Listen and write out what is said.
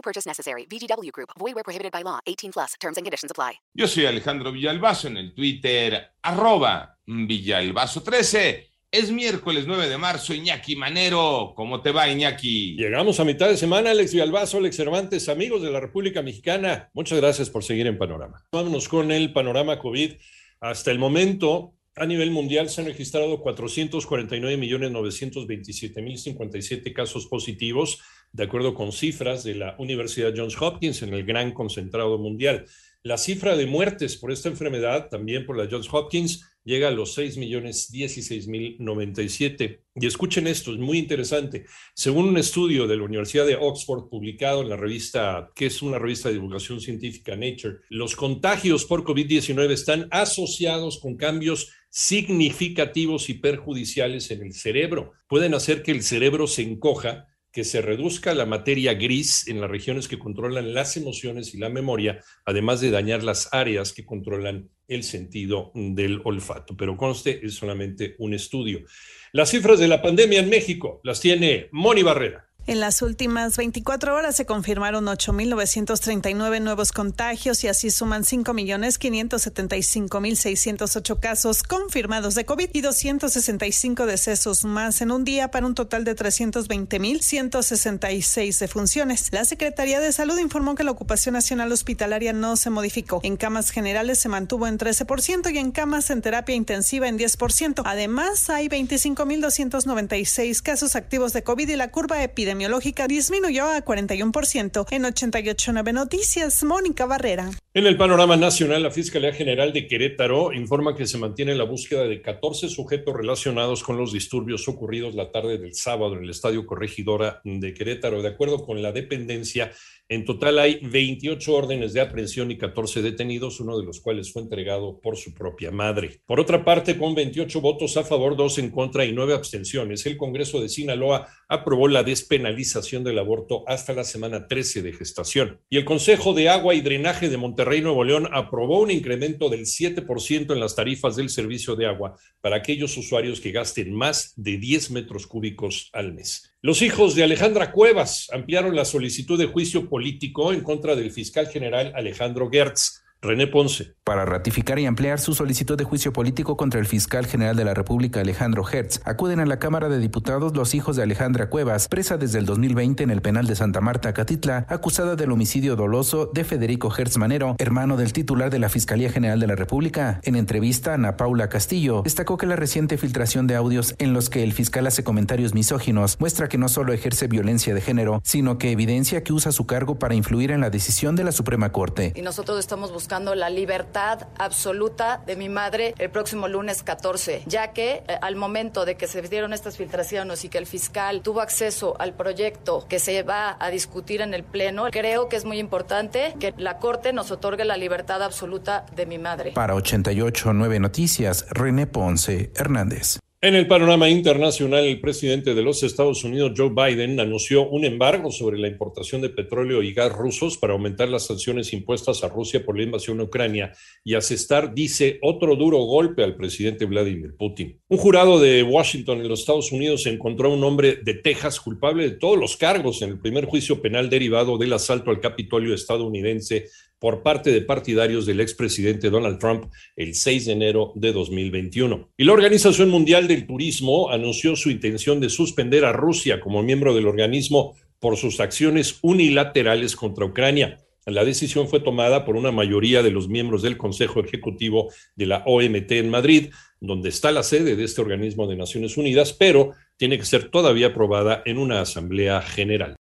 No purchase necessary. VGW Group. Void where prohibited by law. 18 plus. Terms and conditions apply. Yo soy Alejandro Villalbazo en el Twitter, arroba Villalbazo13. Es miércoles 9 de marzo, Iñaki Manero. ¿Cómo te va, Iñaki? Llegamos a mitad de semana, Alex Villalbazo, Alex Cervantes, amigos de la República Mexicana. Muchas gracias por seguir en Panorama. Vámonos con el panorama COVID. Hasta el momento, a nivel mundial se han registrado 449.927.057 casos positivos, de acuerdo con cifras de la Universidad Johns Hopkins en el gran concentrado mundial. La cifra de muertes por esta enfermedad, también por la Johns Hopkins, llega a los 6.016.097. Y escuchen esto, es muy interesante. Según un estudio de la Universidad de Oxford publicado en la revista, que es una revista de divulgación científica Nature, los contagios por COVID-19 están asociados con cambios significativos y perjudiciales en el cerebro. Pueden hacer que el cerebro se encoja que se reduzca la materia gris en las regiones que controlan las emociones y la memoria, además de dañar las áreas que controlan el sentido del olfato. Pero conste, es solamente un estudio. Las cifras de la pandemia en México las tiene Moni Barrera. En las últimas 24 horas se confirmaron 8.939 nuevos contagios y así suman 5.575.608 casos confirmados de COVID y 265 decesos más en un día para un total de 320.166 defunciones. La Secretaría de Salud informó que la ocupación nacional hospitalaria no se modificó. En camas generales se mantuvo en 13% y en camas en terapia intensiva en 10%. Además, hay 25.296 casos activos de COVID y la curva epidemiológica disminuyó a 41% en 88.9 Noticias. Mónica Barrera. En el panorama nacional, la Fiscalía General de Querétaro informa que se mantiene la búsqueda de 14 sujetos relacionados con los disturbios ocurridos la tarde del sábado en el Estadio Corregidora de Querétaro. De acuerdo con la dependencia, en total hay 28 órdenes de aprehensión y 14 detenidos, uno de los cuales fue entregado por su propia madre. Por otra parte, con 28 votos a favor, dos en contra y nueve abstenciones, el Congreso de Sinaloa aprobó la despenalización del aborto hasta la semana 13 de gestación. Y el Consejo de Agua y Drenaje de Monterrey, Nuevo León, aprobó un incremento del 7% en las tarifas del servicio de agua para aquellos usuarios que gasten más de 10 metros cúbicos al mes. Los hijos de Alejandra Cuevas ampliaron la solicitud de juicio político en contra del fiscal general Alejandro Gertz René Ponce. Para ratificar y ampliar su solicitud de juicio político contra el fiscal general de la República, Alejandro Hertz, acuden a la Cámara de Diputados los hijos de Alejandra Cuevas, presa desde el 2020 en el penal de Santa Marta, Catitla, acusada del homicidio doloso de Federico Hertz Manero, hermano del titular de la Fiscalía General de la República. En entrevista, Ana Paula Castillo destacó que la reciente filtración de audios en los que el fiscal hace comentarios misóginos muestra que no solo ejerce violencia de género, sino que evidencia que usa su cargo para influir en la decisión de la Suprema Corte. Y nosotros estamos buscando buscando la libertad absoluta de mi madre el próximo lunes 14, ya que eh, al momento de que se dieron estas filtraciones y que el fiscal tuvo acceso al proyecto que se va a discutir en el Pleno, creo que es muy importante que la Corte nos otorgue la libertad absoluta de mi madre. Para 889 Noticias, René Ponce Hernández. En el panorama internacional, el presidente de los Estados Unidos, Joe Biden, anunció un embargo sobre la importación de petróleo y gas rusos para aumentar las sanciones impuestas a Rusia por la invasión a Ucrania y asestar, dice, otro duro golpe al presidente Vladimir Putin. Un jurado de Washington en los Estados Unidos encontró a un hombre de Texas culpable de todos los cargos en el primer juicio penal derivado del asalto al Capitolio estadounidense por parte de partidarios del expresidente Donald Trump el 6 de enero de 2021. Y la Organización Mundial del Turismo anunció su intención de suspender a Rusia como miembro del organismo por sus acciones unilaterales contra Ucrania. La decisión fue tomada por una mayoría de los miembros del Consejo Ejecutivo de la OMT en Madrid, donde está la sede de este organismo de Naciones Unidas, pero tiene que ser todavía aprobada en una Asamblea General.